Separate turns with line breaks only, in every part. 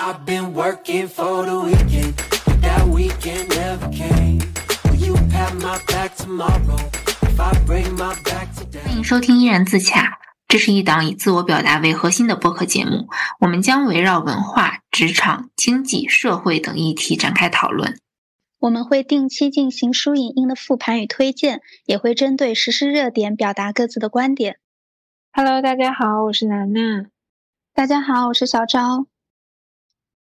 I've been working for the weekend, but that weekend never came. Will you pat my back tomorrow if I break my back today?
欢迎收听《依然自洽》，这是一档以自我表达为核心的播客节目。我们将围绕文化、职场、经济、社会等议题展开讨论。
我们会定期进行书影音的复盘与推荐，也会针对时事热点表达各自的观点。
Hello，大家好，我是楠楠。
大家好，我是小昭。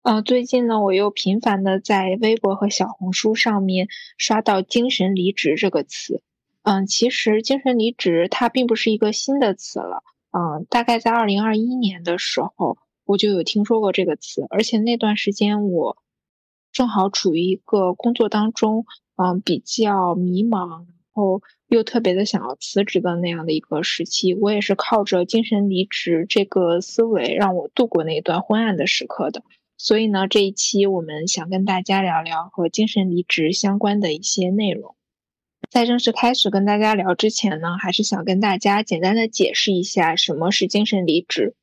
呃，最近呢，我又频繁的在微博和小红书上面刷到“精神离职”这个词。嗯，其实“精神离职”它并不是一个新的词了。嗯，大概在二零二一年的时候，我就有听说过这个词，而且那段时间我正好处于一个工作当中，嗯，比较迷茫，然后又特别的想要辞职的那样的一个时期。我也是靠着精神离职这个思维，让我度过那段昏暗的时刻的。所以呢，这一期我们想跟大家聊聊和精神离职相关的一些内容。在正式开始跟大家聊之前呢，还是想跟大家简单的解释一下什么是精神离职。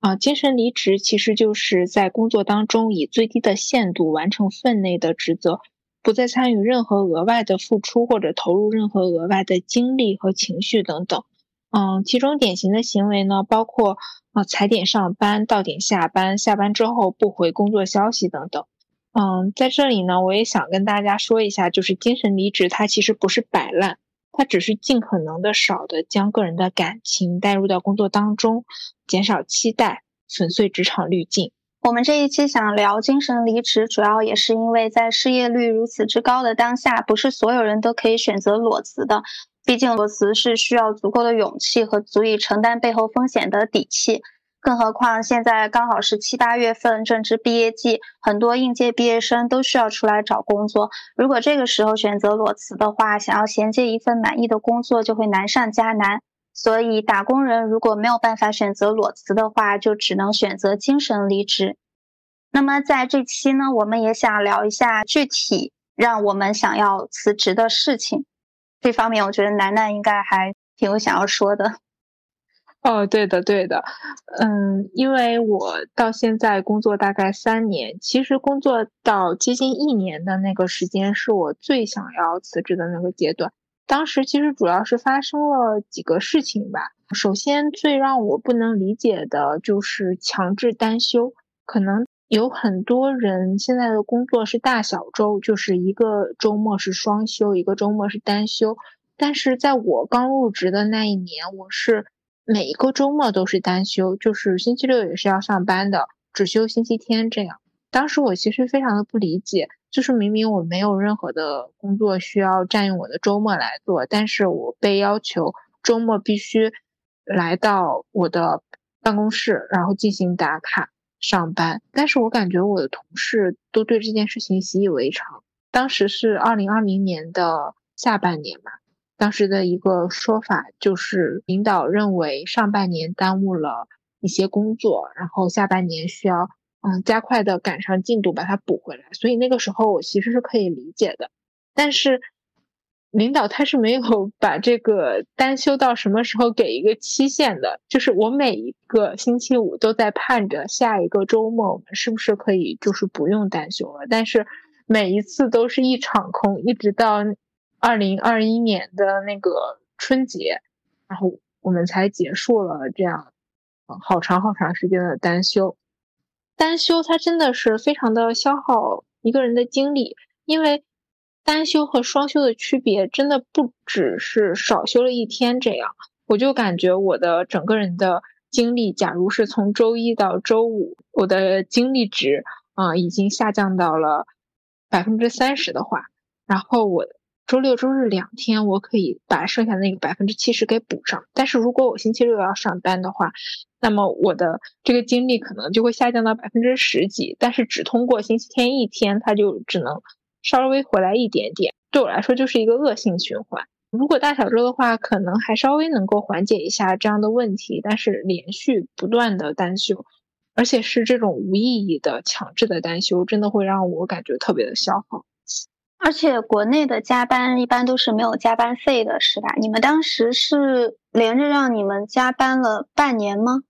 啊，精神离职其实就是在工作当中以最低的限度完成分内的职责，不再参与任何额外的付出或者投入任何额外的精力和情绪等等。嗯，其中典型的行为呢，包括啊踩点上班、到点下班、下班之后不回工作消息等等。嗯，在这里呢，我也想跟大家说一下，就是精神离职它其实不是摆烂，它只是尽可能的少的将个人的感情带入到工作当中，减少期待，粉碎职场滤镜。
我们这一期想聊精神离职，主要也是因为在失业率如此之高的当下，不是所有人都可以选择裸辞的。毕竟裸辞是需要足够的勇气和足以承担背后风险的底气。更何况现在刚好是七八月份，正值毕业季，很多应届毕业生都需要出来找工作。如果这个时候选择裸辞的话，想要衔接一份满意的工作就会难上加难。所以，打工人如果没有办法选择裸辞的话，就只能选择精神离职。那么，在这期呢，我们也想聊一下具体让我们想要辞职的事情。这方面，我觉得楠楠应该还挺有想要说的。
哦，对的，对的，嗯，因为我到现在工作大概三年，其实工作到接近一年的那个时间是我最想要辞职的那个阶段。当时其实主要是发生了几个事情吧。首先，最让我不能理解的就是强制单休。可能有很多人现在的工作是大小周，就是一个周末是双休，一个周末是单休。但是在我刚入职的那一年，我是每一个周末都是单休，就是星期六也是要上班的，只休星期天这样。当时我其实非常的不理解，就是明明我没有任何的工作需要占用我的周末来做，但是我被要求周末必须来到我的办公室，然后进行打卡上班。但是我感觉我的同事都对这件事情习以为常。当时是二零二零年的下半年嘛，当时的一个说法就是，领导认为上半年耽误了一些工作，然后下半年需要嗯加快的赶上进度把它补回来。所以那个时候我其实是可以理解的，但是领导他是没有 把这个单休到什么时候给一个期限的，就是我每一个星期五都在盼着下一个周末我们是不是可以就是不用单休了，但是每一次都是一场空，一直到。二零二一年的那个春节，然后我们才结束了这样好长好长时间的单休。单休它真的是非常的消耗一个人的精力，因为单休和双休的区别真的不只是少休了一天这样。我就感觉我的整个人的精力，假如是从周一到周五，我的精力值啊、已经下降到了百分之三十的话，然后我。周六周日两天，我可以把剩下的那个百分之七十给补上。但是如果我星期六要上班的话，那么我的这个精力可能就会下降到百分之十几。但是只通过星期天一天，它就只能稍微回来一点点。对我来说，就是一个恶性循环。如果大小周的话，可能还稍微能够缓解一下这样的问题。但是连续不断的单休，而且是这种无意义的强制的单休，真的会让我感觉特别的消耗。
而且国内的加班一般都是没有加班费的，是吧？你们当时是连着让你们加班了半年吗？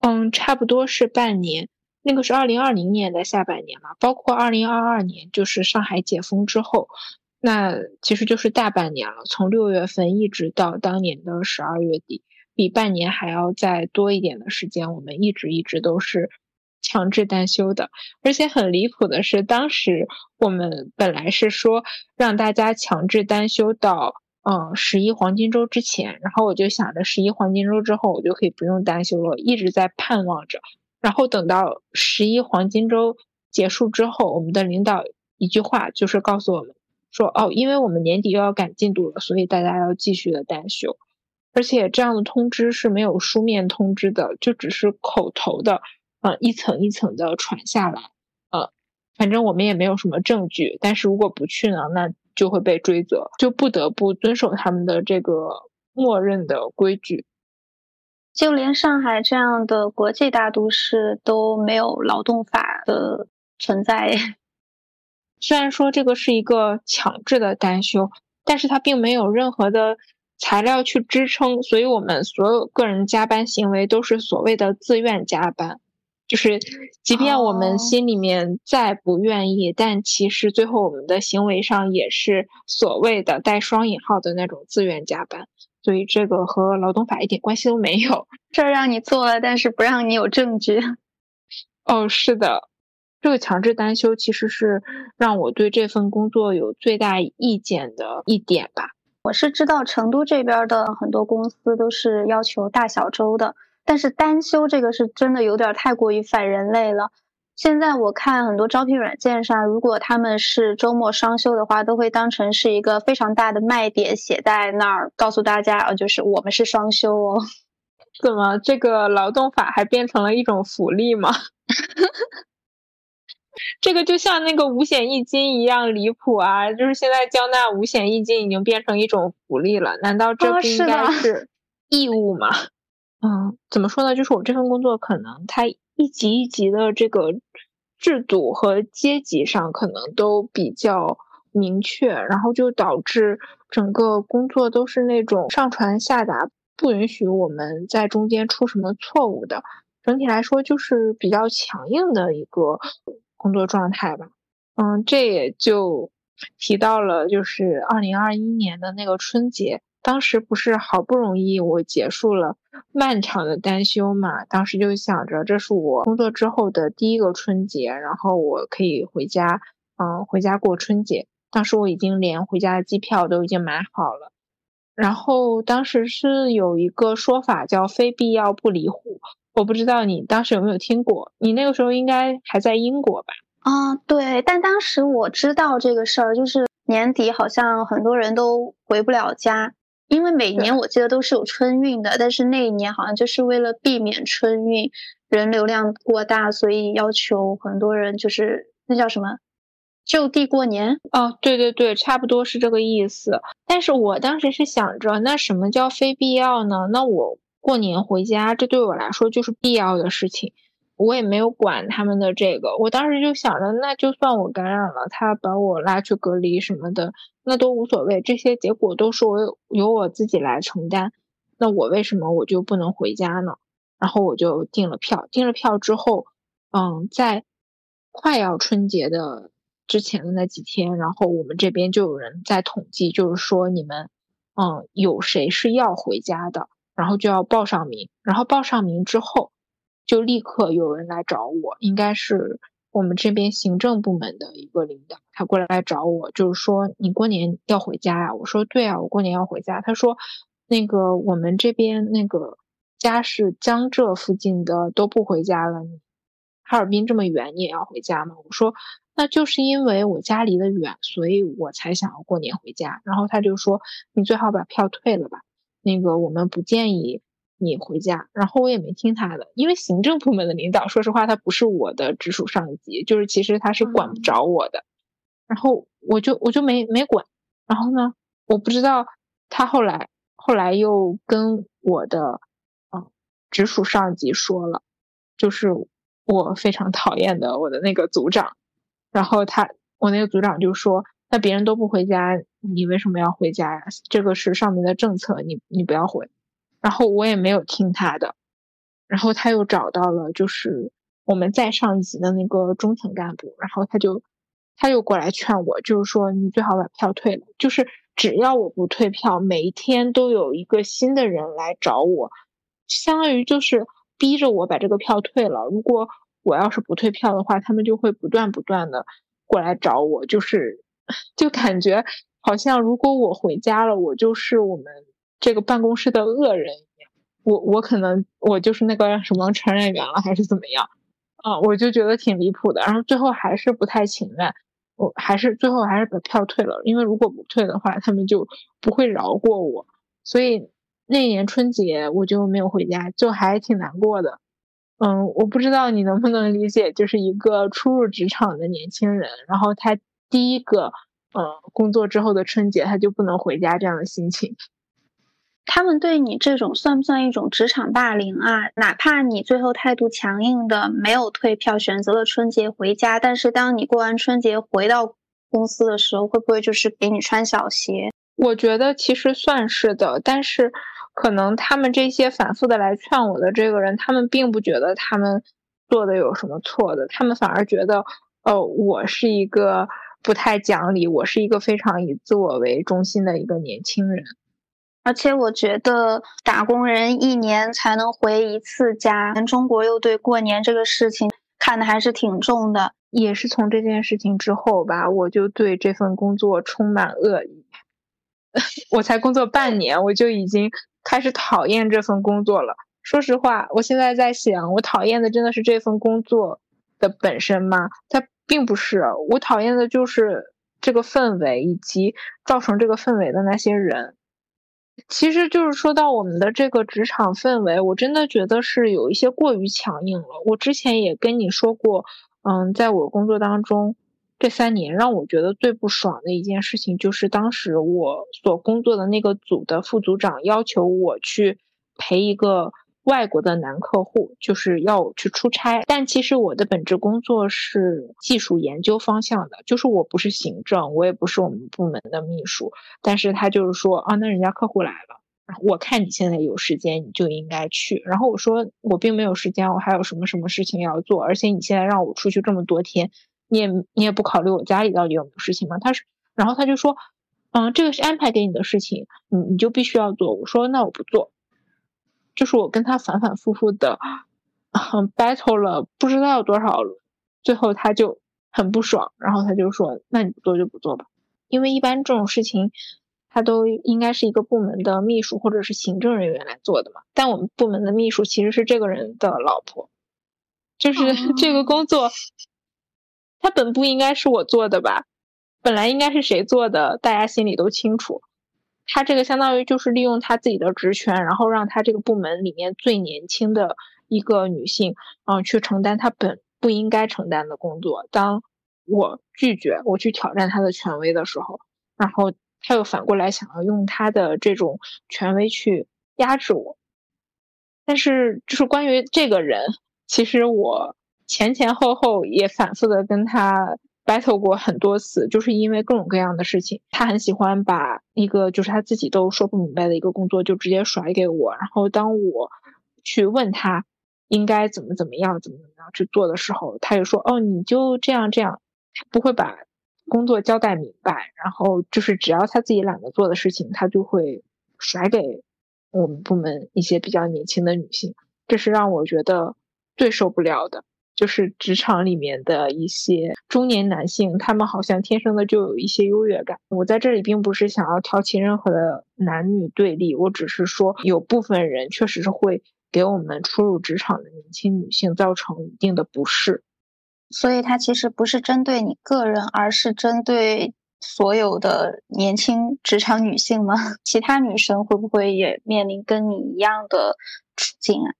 嗯，差不多是半年，那个是二零二零年的下半年嘛，包括二零二二年，就是上海解封之后，那其实就是大半年了，从六月份一直到当年的十二月底，比半年还要再多一点的时间，我们一直一直都是强制单休的。而且很离谱的是，当时我们本来是说让大家强制单休到嗯十一黄金周之前，然后我就想着十一黄金周之后我就可以不用单休了，一直在盼望着。然后等到十一黄金周结束之后，我们的领导一句话就是告诉我们说：“哦，因为我们年底又要赶进度了，所以大家要继续的单休。而且这样的通知是没有书面通知的，就只是口头的，呃，一层一层的传下来。呃，反正我们也没有什么证据，但是如果不去呢，那就会被追责，就不得不遵守他们的这个默认的规矩。”
就连上海这样的国际大都市都没有劳动法的存在。
虽然说这个是一个强制的单休，但是它并没有任何的材料去支撑，所以我们所有个人加班行为都是所谓的自愿加班。就是，即便我们心里面再不愿意，但其实最后我们的行为上也是所谓的带双引号的那种自愿加班。所以这个和劳动法一点关系都没有，
事儿让你做了，但是不让你有证据。
哦，是的，这个强制单休其实是让我对这份工作有最大意见的一点吧。
我是知道成都这边的很多公司都是要求大小周的，但是单休这个是真的有点太过于反人类了。现在我看很多招聘软件上，如果他们是周末双休的话，都会当成是一个非常大的卖点写在那儿，告诉大家，呃，就是我们是双休哦。
怎么，这个劳动法还变成了一种福利吗？这个就像那个五险一金一样离谱啊！就是现在交纳五险一金已经变成一种福利了，难道这不应该是义务吗？嗯，怎么说呢？就是我这份工作可能它。一级一级的这个制度和阶级上可能都比较明确，然后就导致整个工作都是那种上传下达，不允许我们在中间出什么错误的。整体来说就是比较强硬的一个工作状态吧。嗯，这也就提到了就是二零二一年的那个春节。当时不是好不容易我结束了漫长的单休嘛，当时就想着这是我工作之后的第一个春节，然后我可以回家，嗯，回家过春节。当时我已经连回家的机票都已经买好了，然后当时是有一个说法叫“非必要不离沪”，我不知道你当时有没有听过？你那个时候应该还在英国吧？
啊，对，但当时我知道这个事儿，就是年底好像很多人都回不了家。因为每年我记得都是有春运的，但是那一年好像就是为了避免春运人流量过大，所以要求很多人就是那叫什么就地过年
哦，对对对，差不多是这个意思。但是我当时是想着，那什么叫非必要呢？那我过年回家，这对我来说就是必要的事情。我也没有管他们的这个，我当时就想着，那就算我感染了，他把我拉去隔离什么的，那都无所谓，这些结果都是我由我自己来承担。那我为什么我就不能回家呢？然后我就订了票，订了票之后，嗯，在快要春节的之前的那几天，然后我们这边就有人在统计，就是说你们，嗯，有谁是要回家的，然后就要报上名，然后报上名之后。就立刻有人来找我，应该是我们这边行政部门的一个领导，他过来来找我，就是说你过年要回家呀？我说对啊，我过年要回家。他说，那个我们这边那个家是江浙附近的都不回家了，哈尔滨这么远，你也要回家吗？我说那就是因为我家离得远，所以我才想要过年回家。然后他就说你最好把票退了吧，那个我们不建议。你回家，然后我也没听他的，因为行政部门的领导，说实话，他不是我的直属上级，就是其实他是管不着我的，然后我就我就没没管，然后呢，我不知道他后来后来又跟我的嗯直属上级说了，就是我非常讨厌的我的那个组长，然后他我那个组长就说，那别人都不回家，你为什么要回家呀？这个是上面的政策，你你不要回。然后我也没有听他的，然后他又找到了就是我们再上级的那个中层干部，然后他就他又过来劝我，就是说你最好把票退了，就是只要我不退票，每一天都有一个新的人来找我，相当于就是逼着我把这个票退了。如果我要是不退票的话，他们就会不断不断的过来找我，就是 就感觉好像如果我回家了，我就是我们这个办公室的恶人。我我可能我就是那个什么传染源了，还是怎么样？啊，我就觉得挺离谱的。然后最后还是不太情愿，我还是最后还是把票退了，因为如果不退的话，他们就不会饶过我。所以那年春节我就没有回家，就还挺难过的。嗯，我不知道你能不能理解，就是一个初入职场的年轻人，然后他第一个呃工作之后的春节，他就不能回家这样的心情。
他们对你这种算不算一种职场霸凌啊？哪怕你最后态度强硬的没有退票，选择了春节回家，但是当你过完春节回到公司的时候，会不会就是给你穿小鞋？
我觉得其实算是的，但是。可能他们这些反复的来劝我的这个人，他们并不觉得他们做的有什么错的，他们反而觉得，哦，我是一个不太讲理，我是一个非常以自我为中心的一个年轻人。
而且我觉得打工人一年才能回一次家，咱中国又对过年这个事情看的还是挺重的。
也是从这件事情之后吧，我就对这份工作充满恶意。我才工作半年，我就已经。开始讨厌这份工作了。说实话，我现在在想，我讨厌的真的是这份工作的本身吗？它并不是，我讨厌的就是这个氛围以及造成这个氛围的那些人。其实就是说到我们的这个职场氛围，我真的觉得是有一些过于强硬了。我之前也跟你说过，嗯，在我工作当中。这三年让我觉得最不爽的一件事情，就是当时我所工作的那个组的副组长要求我去陪一个外国的男客户，就是要去出差。但其实我的本职工作是技术研究方向的，就是我不是行政，我也不是我们部门的秘书。但是他就是说啊，那人家客户来了，我看你现在有时间，你就应该去。然后我说我并没有时间，我还有什么什么事情要做，而且你现在让我出去这么多天。你也你也不考虑我家里到底有没有事情吗？他是，然后他就说，嗯，这个是安排给你的事情，你你就必须要做。我说那我不做，就是我跟他反反复复的嗯，battle 了不知道多少轮，最后他就很不爽，然后他就说，那你不做就不做吧，因为一般这种事情，他都应该是一个部门的秘书或者是行政人员来做的嘛。但我们部门的秘书其实是这个人的老婆，就是 这个工作。他本不应该是我做的吧？本来应该是谁做的？大家心里都清楚。他这个相当于就是利用他自己的职权，然后让他这个部门里面最年轻的一个女性，嗯，去承担他本不应该承担的工作。当我拒绝我去挑战他的权威的时候，然后他又反过来想要用他的这种权威去压制我。但是，就是关于这个人，其实我。前前后后也反复的跟他 battle 过很多次，就是因为各种各样的事情。他很喜欢把一个就是他自己都说不明白的一个工作就直接甩给我，然后当我去问他应该怎么怎么样、怎么怎么样去做的时候，他就说：“哦，你就这样这样。”不会把工作交代明白，然后就是只要他自己懒得做的事情，他就会甩给我们部门一些比较年轻的女性。这是让我觉得最受不了的。就是职场里面的一些中年男性，他们好像天生的就有一些优越感。我在这里并不是想要挑起任何的男女对立，我只是说有部分人确实是会给我们初入职场的年轻女性造成一定的不适。
所以，他其实不是针对你个人，而是针对所有的年轻职场女性吗？其他女生会不会也面临跟你一样的处境啊？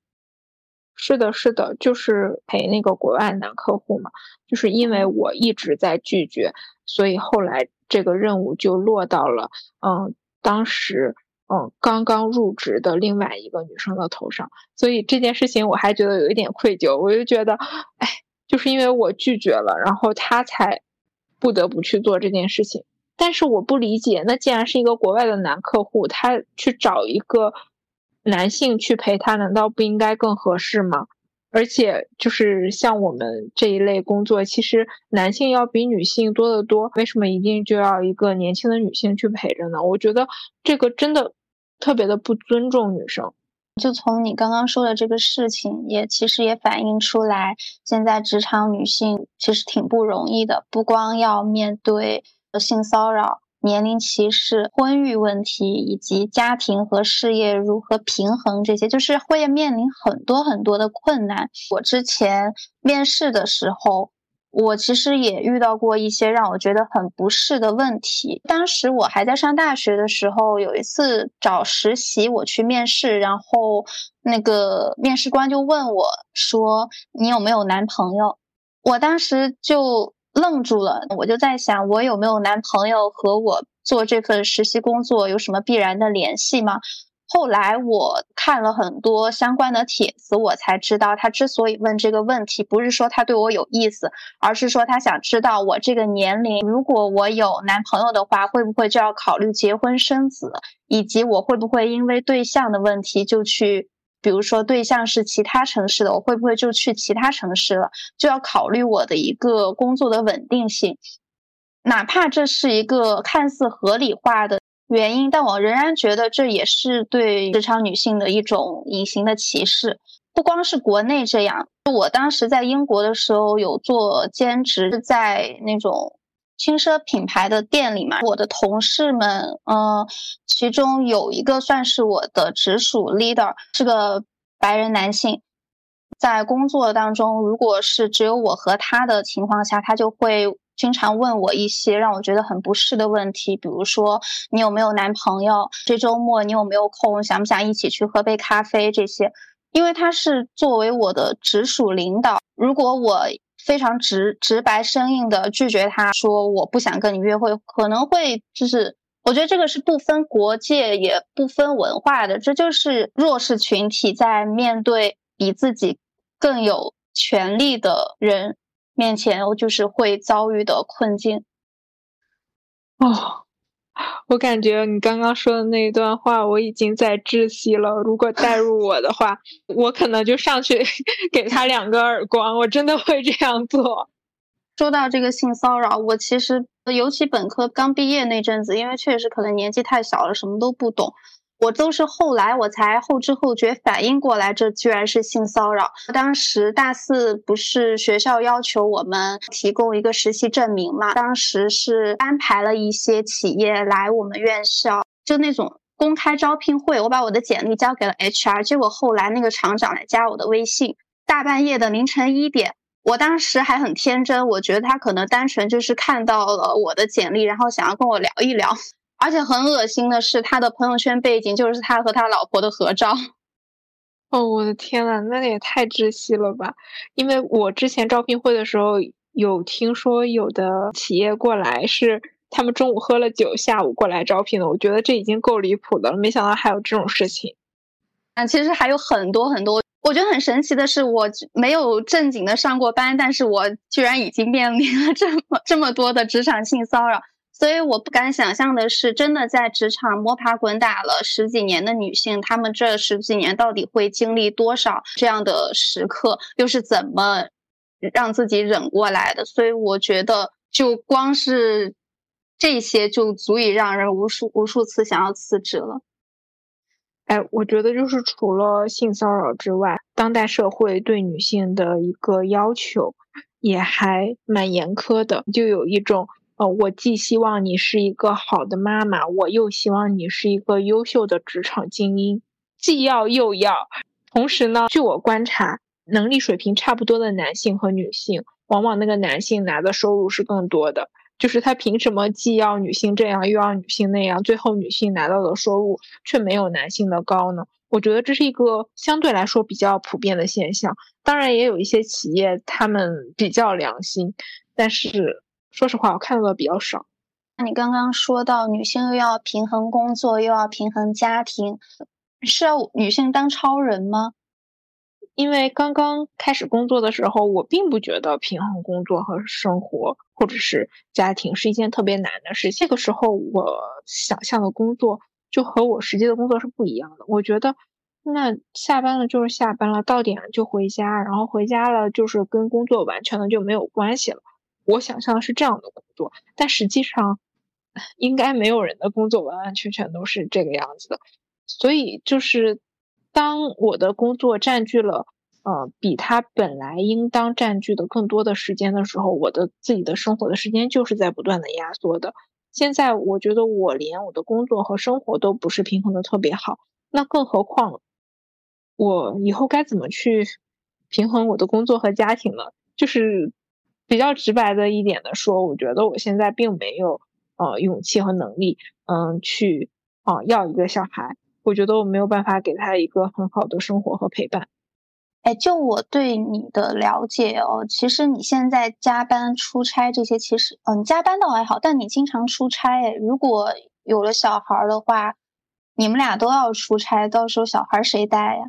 是的，是的，就是陪那个国外男客户嘛，就是因为我一直在拒绝，所以后来这个任务就落到了，嗯，当时嗯刚刚入职的另外一个女生的头上，所以这件事情我还觉得有一点愧疚，我就觉得，哎，就是因为我拒绝了，然后他才不得不去做这件事情，但是我不理解，那既然是一个国外的男客户，他去找一个。男性去陪他，难道不应该更合适吗？而且就是像我们这一类工作，其实男性要比女性多得多。为什么一定就要一个年轻的女性去陪着呢？我觉得这个真的特别的不尊重女生。
就从你刚刚说的这个事情，也其实也反映出来，现在职场女性其实挺不容易的，不光要面对性骚扰、年龄歧视、婚育问题，以及家庭和事业如何平衡这些，就是会面临很多很多的困难。我之前面试的时候。我其实也遇到过一些让我觉得很不适的问题。当时我还在上大学的时候，有一次找实习，我去面试，然后那个面试官就问我说：“你有没有男朋友？”我当时就愣住了，我就在想，我有没有男朋友和我做这份实习工作有什么必然的联系吗？后来我看了很多相关的帖子，我才知道他之所以问这个问题，不是说他对我有意思，而是说他想知道我这个年龄，如果我有男朋友的话，会不会就要考虑结婚生子，以及我会不会因为对象的问题就去，比如说对象是其他城市的，我会不会就去其他城市了，就要考虑我的一个工作的稳定性，哪怕这是一个看似合理化的。原因，但我仍然觉得这也是对职场女性的一种隐形的歧视。不光是国内这样，我当时在英国的时候有做兼职，在那种轻奢品牌的店里嘛。我的同事们，嗯，其中有一个算是我的直属 leader，是个白人男性。在工作当中，如果是只有我和他的情况下，他就会。经常问我一些让我觉得很不适的问题，比如说你有没有男朋友？这周末你有没有空？想不想一起去喝杯咖啡？这些，因为他是作为我的直属领导，如果我非常直直白生硬的拒绝他说我不想跟你约会，可能会就是我觉得这个是不分国界也不分文化的，这就是弱势群体在面对比自己更有权利的人。面前，就是会遭遇的困境。
哦，我感觉你刚刚说的那一段话，我已经在窒息了。如果带入我的话，我可能就上去 给他两个耳光。我真的会这样做。
说到这个性骚扰，我其实尤其本科刚毕业那阵子，因为确实可能年纪太小了，什么都不懂。我都是后来我才后知后觉反应过来，这居然是性骚扰。当时大四不是学校要求我们提供一个实习证明嘛？当时是安排了一些企业来我们院校，就那种公开招聘会。我把我的简历交给了 HR，结果后来那个厂长来加我的微信，大半夜的凌晨一点，我当时还很天真，我觉得他可能单纯就是看到了我的简历，然后想要跟我聊一聊。而且很恶心的是，他的朋友圈背景就是他和他老婆的合照。
哦，我的天呐，那也太窒息了吧！因为我之前招聘会的时候有听说，有的企业过来是他们中午喝了酒，下午过来招聘的。我觉得这已经够离谱的了，没想到还有这种事情。
啊，其实还有很多很多。我觉得很神奇的是，我没有正经的上过班，但是我居然已经面临了这么这么多的职场性骚扰。所以我不敢想象的是，真的在职场摸爬滚打了十几年的女性，她们这十几年到底会经历多少这样的时刻，又是怎么让自己忍过来的？所以我觉得，就光是这些就足以让人无数无数次想要辞职了。
哎，我觉得就是除了性骚扰之外，当代社会对女性的一个要求也还蛮严苛的，就有一种。呃，我既希望你是一个好的妈妈，我又希望你是一个优秀的职场精英，既要又要。同时呢，据我观察，能力水平差不多的男性和女性，往往那个男性拿的收入是更多的。就是他凭什么既要女性这样，又要女性那样，最后女性拿到的收入却没有男性的高呢？我觉得这是一个相对来说比较普遍的现象。当然，也有一些企业他们比较良心，但是。说实话，我看到的比较少。
那你刚刚说到女性又要平衡工作，又要平衡家庭，是要女性当超人吗？
因为刚刚开始工作的时候，我并不觉得平衡工作和生活或者是家庭是一件特别难的事。这个时候，我想象的工作就和我实际的工作是不一样的。我觉得那下班了就是下班了，到点就回家，然后回家了就是跟工作完全的就没有关系了。我想象的是这样的工作，但实际上应该没有人的工作完完全全都是这个样子的。所以就是当我的工作占据了呃比他本来应当占据的更多的时间的时候，我的自己的生活的时间就是在不断的压缩的。现在我觉得我连我的工作和生活都不是平衡的特别好，那更何况。我以后该怎么去平衡我的工作和家庭呢？就是比较直白的一点的说，我觉得我现在并没有呃勇气和能力，嗯，去啊要一个小孩。我觉得我没有办法给他一个很好的生活和陪伴。
哎，就我对你的了解哦，其实你现在加班出差这些，其实嗯加班倒还好，但你经常出差。哎，如果有了小孩的话，你们俩都要出差，到时候小孩谁带呀？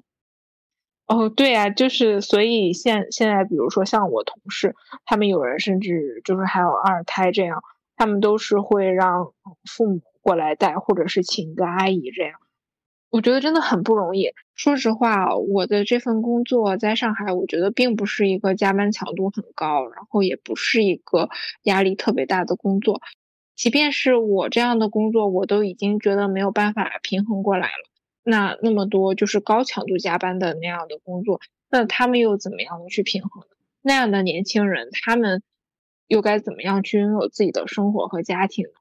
哦，对呀，就是所以现现在，比如说像我同事，他们有人甚至就是还有二胎这样，他们都是会让父母过来带，或者是请一个阿姨这样。我觉得真的很不容易。说实话，我的这份工作在上海，我觉得并不是一个加班强度很高，然后也不是一个压力特别大的工作。即便是我这样的工作，我都已经觉得没有办法平衡过来了。那那么多就是高强度加班的那样的工作，那他们又怎么样的去平衡呢？那样的年轻人，他们又该怎么样去拥有自己的生活和家庭呢？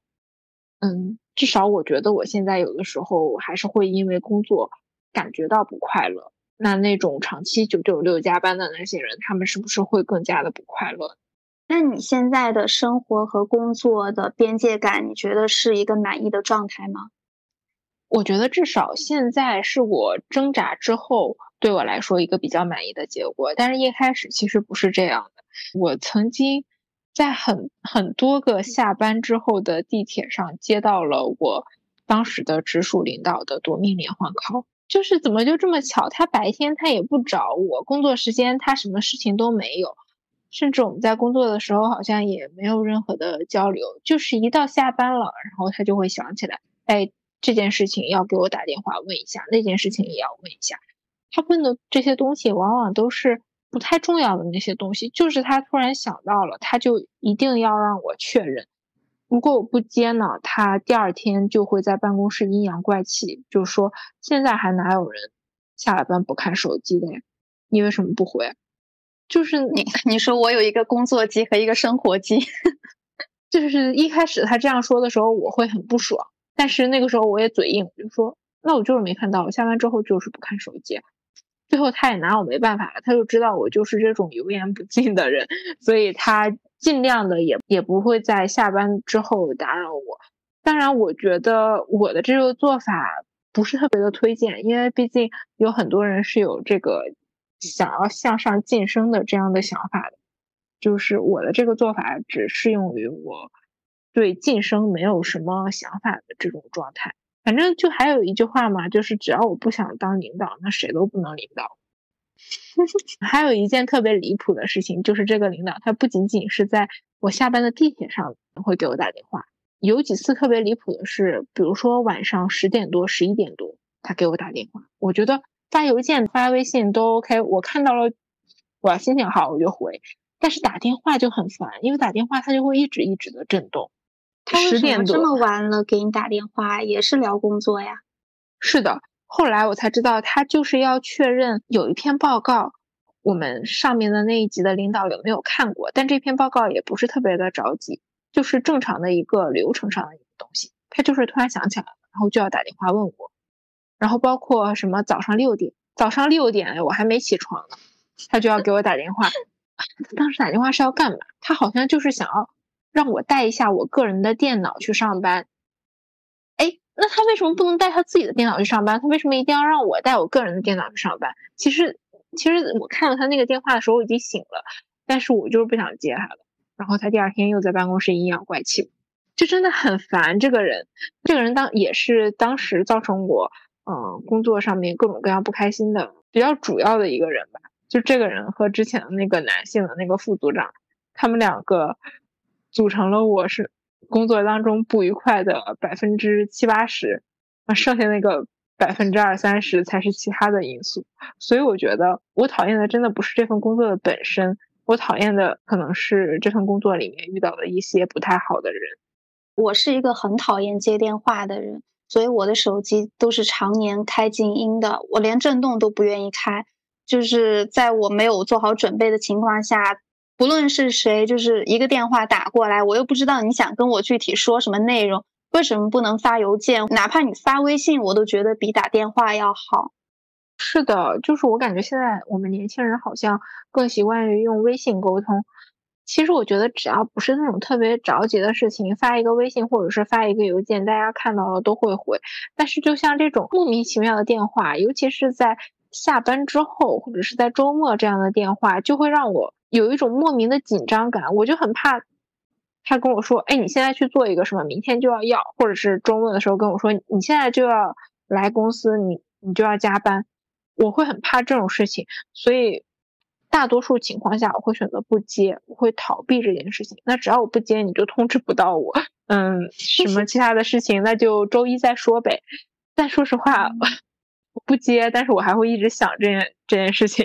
嗯，至少我觉得我现在有的时候还是会因为工作感觉到不快乐。那那种长期九九六加班的那些人，他们是不是会更加的不快乐？
那你现在的生活和工作的边界感，你觉得是一个满意的状态吗？
我觉得至少现在是我挣扎之后对我来说一个比较满意的结果，但是一开始其实不是这样的。我曾经在很很多个下班之后的地铁上接到了我当时的直属领导的夺命连环 call，就是怎么就这么巧，他白天他也不找我，工作时间他什么事情都没有，甚至我们在工作的时候好像也没有任何的交流，就是一到下班了，然后他就会想起来，哎。这件事情要给我打电话问一下，那件事情也要问一下。他问的这些东西往往都是不太重要的那些东西，就是他突然想到了，他就一定要让我确认。如果我不接呢，他第二天就会在办公室阴阳怪气，就说现在还哪有人下了班不看手机的呀？你为什么不回？就是
你你说我有一个工作机和一个生活机，
就是一开始他这样说的时候，我会很不爽。但是那个时候我也嘴硬，我就说那我就是没看到，我下班之后就是不看手机。最后他也拿我没办法了，他就知道我就是这种油盐不进的人，所以他尽量的也也不会在下班之后打扰我。当然，我觉得我的这个做法不是特别的推荐，因为毕竟有很多人是有这个想要向上晋升的这样的想法的，就是我的这个做法只适用于我。对晋升没有什么想法的这种状态，反正就还有一句话嘛，就是只要我不想当领导，那谁都不能领导。还有一件特别离谱的事情，就是这个领导他不仅仅是在我下班的地铁上会给我打电话，有几次特别离谱的是，比如说晚上十点多、十一点多，他给我打电话。我觉得发邮件、发微信都 OK，我看到了，我要心情好我就回，但是打电话就很烦，因为打电话他就会一直一直的震动。
他十点多这么晚了给你打电话？也是聊工作呀？
是的，后来我才知道，他就是要确认有一篇报告，我们上面的那一级的领导有没有看过。但这篇报告也不是特别的着急，就是正常的一个流程上的一个东西。他就是突然想起来了，然后就要打电话问我。然后包括什么早上六点，早上六点我还没起床呢，他就要给我打电话。他 当时打电话是要干嘛？他好像就是想要。让我带一下我个人的电脑去上班，哎，那他为什么不能带他自己的电脑去上班？他为什么一定要让我带我个人的电脑去上班？其实，其实我看到他那个电话的时候我已经醒了，但是我就是不想接他了。然后他第二天又在办公室阴阳怪气，就真的很烦这个人。这个人当也是当时造成我嗯工作上面各种各样不开心的比较主要的一个人吧。就这个人和之前的那个男性的那个副组长，他们两个。组成了我是工作当中不愉快的百分之七八十，啊，剩下那个百分之二三十才是其他的因素。所以我觉得我讨厌的真的不是这份工作的本身，我讨厌的可能是这份工作里面遇到的一些不太好的人。
我是一个很讨厌接电话的人，所以我的手机都是常年开静音的，我连震动都不愿意开。就是在我没有做好准备的情况下，不论是谁，就是一个电话打过来，我又不知道你想跟我具体说什么内容，为什么不能发邮件？哪怕你发微信，我都觉得比打电话要好。
是的，就是我感觉现在我们年轻人好像更习惯于用微信沟通。其实我觉得，只要不是那种特别着急的事情，发一个微信或者是发一个邮件，大家看到了都会回。但是，就像这种莫名其妙的电话，尤其是在下班之后或者是在周末这样的电话，就会让我有一种莫名的紧张感。我就很怕他跟我说：“哎，你现在去做一个什么，明天就要要。”或者是周末的时候跟我说：“你现在就要来公司，你你就要加班。”我会很怕这种事情，所以。大多数情况下，我会选择不接，我会逃避这件事情。那只要我不接，你就通知不到我。嗯，什么其他的事情，那就周一再说呗。但说实话，我不接，但是我还会一直想这件这件事情，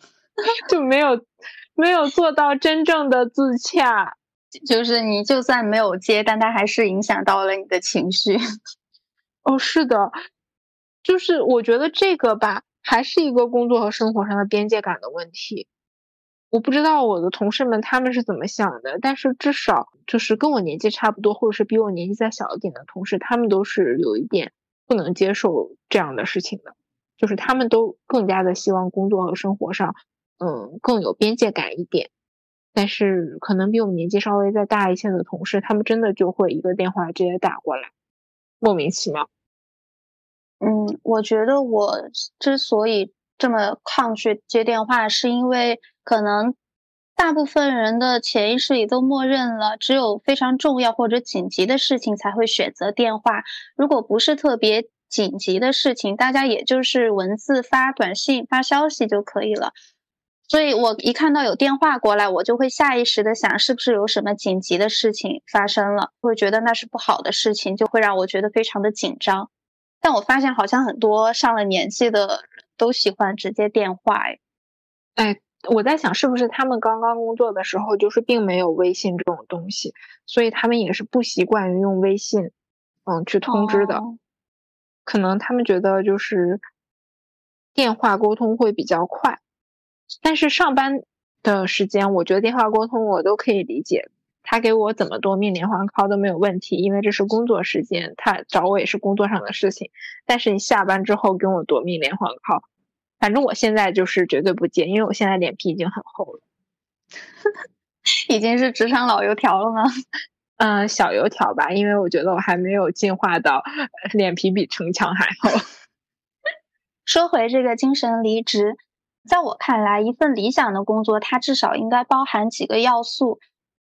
就没有没有做到真正的自洽。
就是你就算没有接，但它还是影响到了你的情绪。
哦，是的，就是我觉得这个吧。还是一个工作和生活上的边界感的问题。我不知道我的同事们他们是怎么想的，但是至少就是跟我年纪差不多，或者是比我年纪再小一点的同事，他们都是有一点不能接受这样的事情的，就是他们都更加的希望工作和生活上，嗯，更有边界感一点。但是可能比我们年纪稍微再大一些的同事，他们真的就会一个电话直接打过来，莫名其妙。
嗯，我觉得我之所以这么抗拒接电话，是因为可能大部分人的潜意识里都默认了，只有非常重要或者紧急的事情才会选择电话。如果不是特别紧急的事情，大家也就是文字发短信、发消息就可以了。所以我一看到有电话过来，我就会下意识的想，是不是有什么紧急的事情发生了？会觉得那是不好的事情，就会让我觉得非常的紧张。但我发现好像很多上了年纪的都喜欢直接电话，哎，
哎，我在想是不是他们刚刚工作的时候就是并没有微信这种东西，所以他们也是不习惯于用微信，嗯，去通知的，可能他们觉得就是电话沟通会比较快，但是上班的时间，我觉得电话沟通我都可以理解。他给我怎么夺命连环 call 都没有问题，因为这是工作时间，他找我也是工作上的事情。但是你下班之后跟我夺命连环 call，反正我现在就是绝对不接，因为我现在脸皮已经很厚了，
已经是职场老油条了吗？
嗯，小油条吧，因为我觉得我还没有进化到脸皮比城墙还厚。
说回这个精神离职，在我看来，一份理想的工作，它至少应该包含几个要素。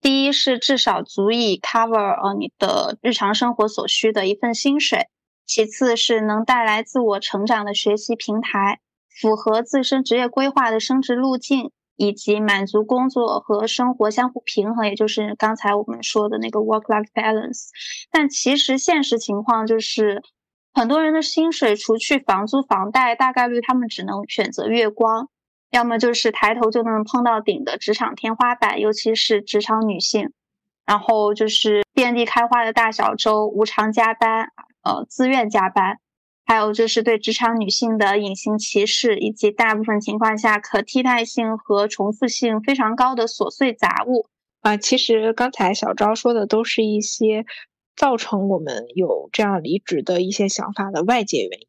第一是至少足以 cover 呃你的日常生活所需的一份薪水，其次是能带来自我成长的学习平台，符合自身职业规划的升职路径，以及满足工作和生活相互平衡，也就是刚才我们说的那个 work-life balance。但其实现实情况就是，很多人的薪水除去房租房贷，大概率他们只能选择月光。要么就是抬头就能碰到顶的职场天花板，尤其是职场女性，然后就是遍地开花的大小周，无偿加班，呃，自愿加班，还有就是对职场女性的隐形歧视，以及大部分情况下可替代性和重复性非常高的琐碎杂物。
啊，其实刚才小昭说的都是一些造成我们有这样离职的一些想法的外界原因，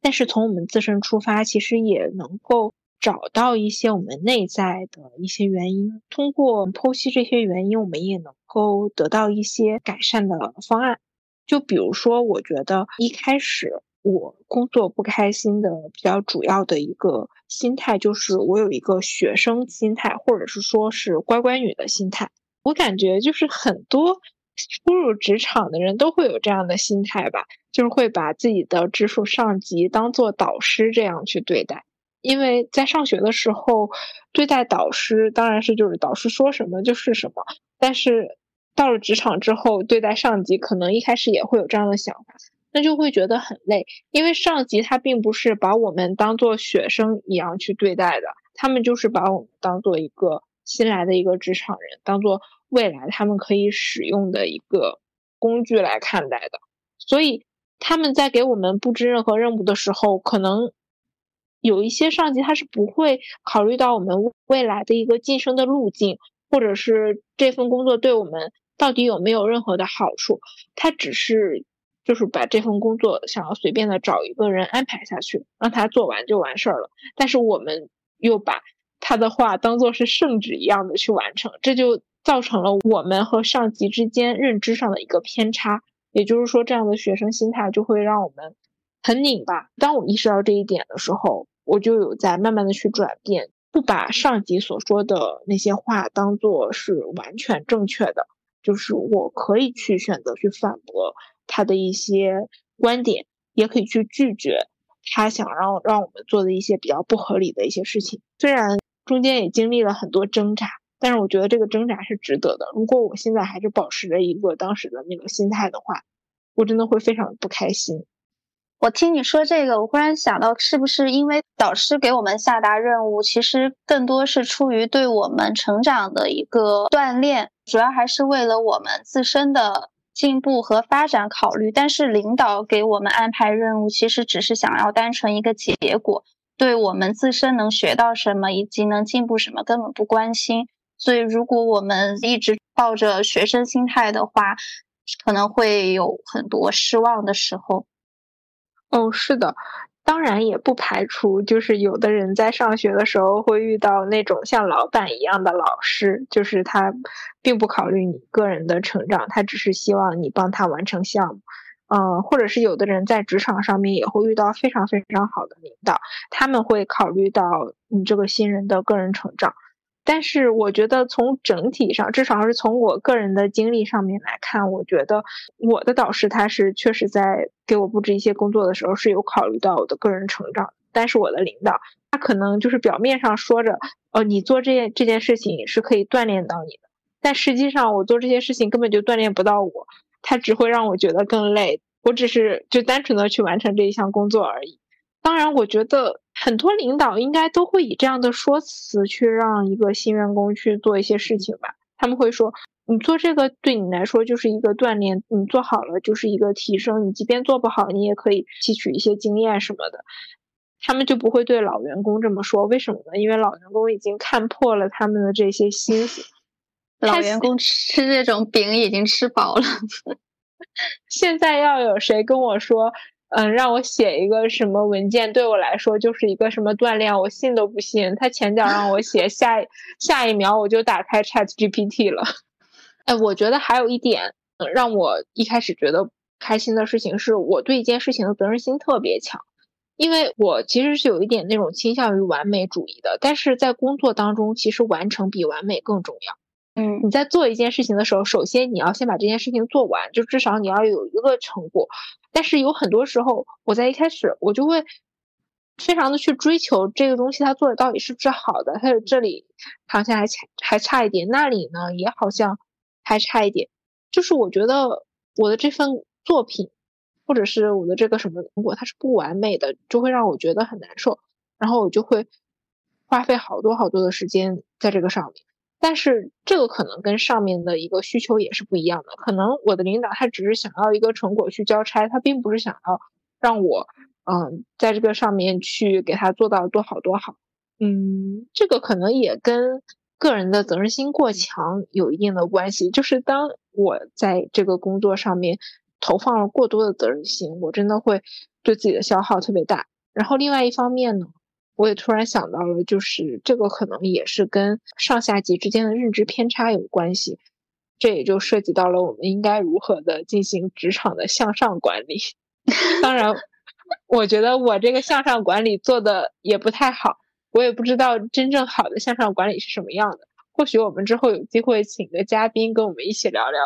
但是从我们自身出发，其实也能够。找到一些我们内在的一些原因，通过剖析这些原因，我们也能够得到一些改善的方案。就比如说，我觉得一开始我工作不开心的比较主要的一个心态，就是我有一个学生心态，或者是说是乖乖女的心态。我感觉就是很多初入职场的人都会有这样的心态吧，就是会把自己的直属上级当做导师这样去对待。因为在上学的时候，对待导师当然是就是导师说什么就是什么，但是到了职场之后，对待上级可能一开始也会有这样的想法，那就会觉得很累，因为上级他并不是把我们当做学生一样去对待的，他们就是把我们当做一个新来的一个职场人，当做未来他们可以使用的一个工具来看待的。所以他们在给我们布置任何任务的时候，可能有一些上级他是不会考虑到我们未来的一个晋升的路径，或者是这份工作对我们到底有没有任何的好处，他只是。就是把这份工作想要随便的找一个人安排下去，让他做完就完事儿了。但是我们又把他的话当做是圣旨一样的去完成，这就造成了我们和上级之间认知上的一个偏差。也就是说，这样的学生心态就会让我们很拧巴。当我意识到这一点的时候，我就有在慢慢的去转变，不把上级所说的那些话当做是完全正确的，就是我可以去选择去反驳。他的一些观点，也可以去拒绝他想让让我们做的一些比较不合理的一些事情。虽然中间也经历了很多挣扎，但是我觉得这个挣扎是值得的。如果我现在还是保持着一个当时的那个心态的话，我真的会非常不开心。
我听你说这个，我忽然想到，是不是因为导师给我们下达任务，其实更多是出于对我们成长的一个锻炼，主要还是为了我们自身的。进步和发展考虑，但是领导给我们安排任务，其实只是想要单纯一个结果，对我们自身能学到什么以及能进步什么根本不关心。所以，如果我们一直抱着学生心态的话，可能会有很多失望的时候。
哦，是的。当然也不排除，就是有的人在上学的时候会遇到那种像老板一样的老师，就是他并不考虑你个人的成长，他只是希望你帮他完成项目。嗯，或者是有的人在职场上面也会遇到非常非常好的领导，他们会考虑到你这个新人的个人成长。但是我觉得从整体上，至少是从我个人的经历上面来看，我觉得我的导师他是确实在给我布置一些工作的时候是有考虑到我的个人成长。但是我的领导他可能就是表面上说着，哦，你做这件这件事情是可以锻炼到你的，但实际上我做这些事情根本就锻炼不到我，他只会让我觉得更累。我只是就单纯的去完成这一项工作而已。当然，我觉得很多领导应该都会以这样的说辞去让一个新员工去做一些事情吧。他们会说：“你做这个对你来说就是一个锻炼，你做好了就是一个提升。你即便做不好，你也可以吸取一些经验什么的。”他们就不会对老员工这么说。为什么呢？因为老员工已经看破了他们的这些心思。
老员工吃这种饼已经吃饱了。
现在要有谁跟我说？嗯，让我写一个什么文件，对我来说就是一个什么锻炼，我信都不信。他前脚让我写，下下一秒我就打开 Chat GPT 了。哎，我觉得还有一点让我一开始觉得开心的事情，是我对一件事情的责任心特别强。因为我其实是有一点那种倾向于完美主义的，但是在工作当中，其实完成比完美更重要。
嗯，
你在做一件事情的时候，首先你要先把这件事情做完，就至少你要有一个成果。但是有很多时候，我在一开始我就会非常的去追求这个东西，它做的到底是不是好的？它这里好像还差还差一点，那里呢也好像还差一点。就是我觉得我的这份作品，或者是我的这个什么成果，它是不完美的，就会让我觉得很难受。然后我就会花费好多好多的时间在这个上面。但是这个可能跟上面的一个需求也是不一样的。可能我的领导他只是想要一个成果去交差，他并不是想要让我，嗯，在这个上面去给他做到多好多好。嗯，这个可能也跟个人的责任心过强有一定的关系。就是当我在这个工作上面投放了过多的责任心，我真的会对自己的消耗特别大。然后另外一方面呢？我也突然想到了，就是这个可能也是跟上下级之间的认知偏差有关系，这也就涉及到了我们应该如何的进行职场的向上管理。当然，我觉得我这个向上管理做的也不太好，我也不知道真正好的向上管理是什么样的。或许我们之后有机会请个嘉宾跟我们一起聊聊，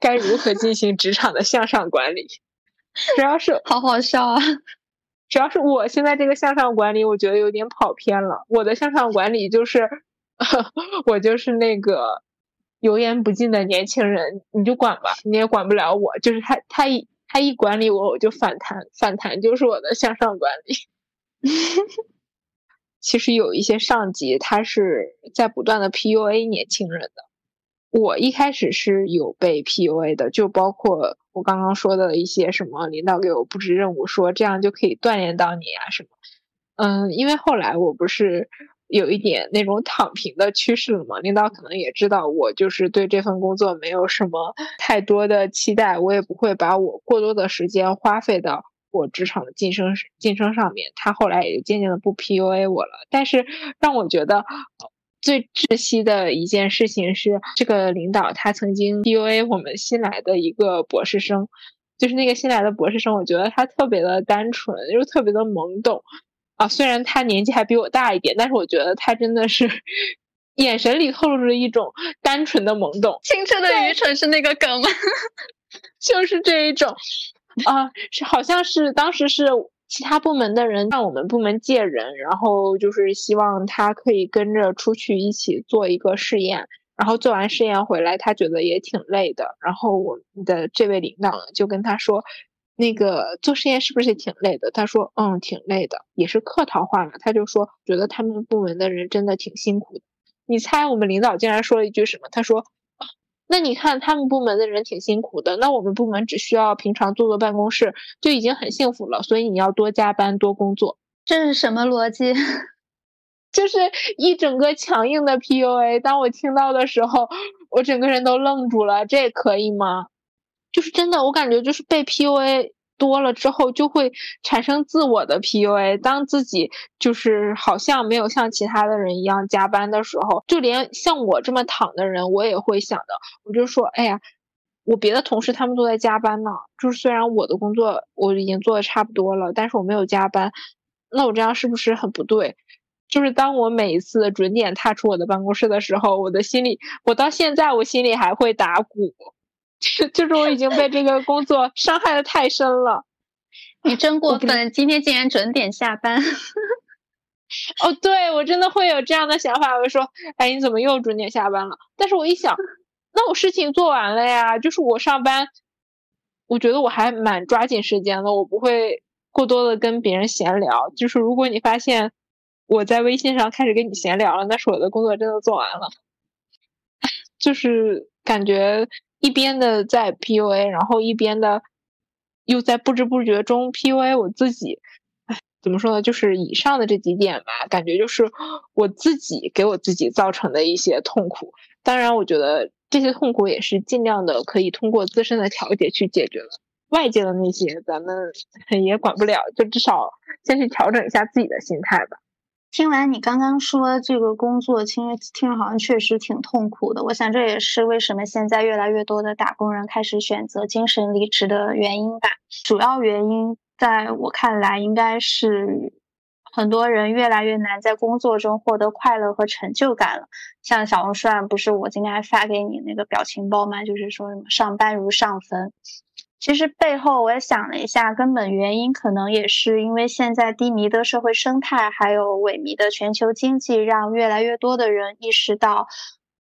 该如何进行职场的向上管理。主要是
好好笑啊。
主要是我现在这个向上管理，我觉得有点跑偏了。我的向上管理就是，我就是那个油盐不进的年轻人，你就管吧，你也管不了我。就是他他一他一管理我，我就反弹，反弹就是我的向上管理。其实有一些上级他是在不断的 PUA 年轻人的。我一开始是有被 PUA 的，就包括我刚刚说的一些什么领导给我布置任务，说这样就可以锻炼到你啊什么。嗯，因为后来我不是有一点那种躺平的趋势了嘛，领导可能也知道我就是对这份工作没有什么太多的期待，我也不会把我过多的时间花费到。我职场的晋升晋升上面，他后来也渐渐的不 PUA 我了。但是让我觉得最窒息的一件事情是，这个领导他曾经 PUA 我们新来的一个博士生，就是那个新来的博士生，我觉得他特别的单纯，又特别的懵懂啊。虽然他年纪还比我大一点，但是我觉得他真的是 眼神里透露着一种单纯的懵懂。
青春的愚蠢是那个梗吗？
就是这一种。啊，是好像是当时是其他部门的人让我们部门借人，然后就是希望他可以跟着出去一起做一个试验，然后做完试验回来，他觉得也挺累的。然后我们的这位领导就跟他说：“那个做实验是不是挺累的？”他说：“嗯，挺累的，也是客套话嘛。”他就说：“觉得他们部门的人真的挺辛苦的。”你猜我们领导竟然说了一句什么？他说。那你看，他们部门的人挺辛苦的，那我们部门只需要平常坐坐办公室就已经很幸福了。所以你要多加班多工作，
这是什么逻辑？
就是一整个强硬的 PUA。当我听到的时候，我整个人都愣住了。这可以吗？就是真的，我感觉就是被 PUA。多了之后就会产生自我的 PUA。当自己就是好像没有像其他的人一样加班的时候，就连像我这么躺的人，我也会想的。我就说，哎呀，我别的同事他们都在加班呢。就是虽然我的工作我已经做的差不多了，但是我没有加班，那我这样是不是很不对？就是当我每一次准点踏出我的办公室的时候，我的心里，我到现在我心里还会打鼓。就是我已经被这个工作 伤害的太深了，
你真过分！今天竟然准点下班。
哦，对我真的会有这样的想法，我说，哎，你怎么又准点下班了？但是我一想，那我事情做完了呀，就是我上班，我觉得我还蛮抓紧时间的，我不会过多的跟别人闲聊。就是如果你发现我在微信上开始跟你闲聊了，那是我的工作真的做完了。就是感觉。一边的在 PUA，然后一边的又在不知不觉中 PUA 我自己，哎，怎么说呢？就是以上的这几点吧，感觉就是我自己给我自己造成的一些痛苦。当然，我觉得这些痛苦也是尽量的可以通过自身的调节去解决的。外界的那些咱们也管不了，就至少先去调整一下自己的心态吧。
听完你刚刚说这个工作，听听着好像确实挺痛苦的。我想这也是为什么现在越来越多的打工人开始选择精神离职的原因吧。主要原因在我看来，应该是很多人越来越难在工作中获得快乐和成就感了。像小红书上不是我今天还发给你那个表情包吗？就是说什么上班如上坟。其实背后我也想了一下，根本原因可能也是因为现在低迷的社会生态，还有萎靡的全球经济，让越来越多的人意识到，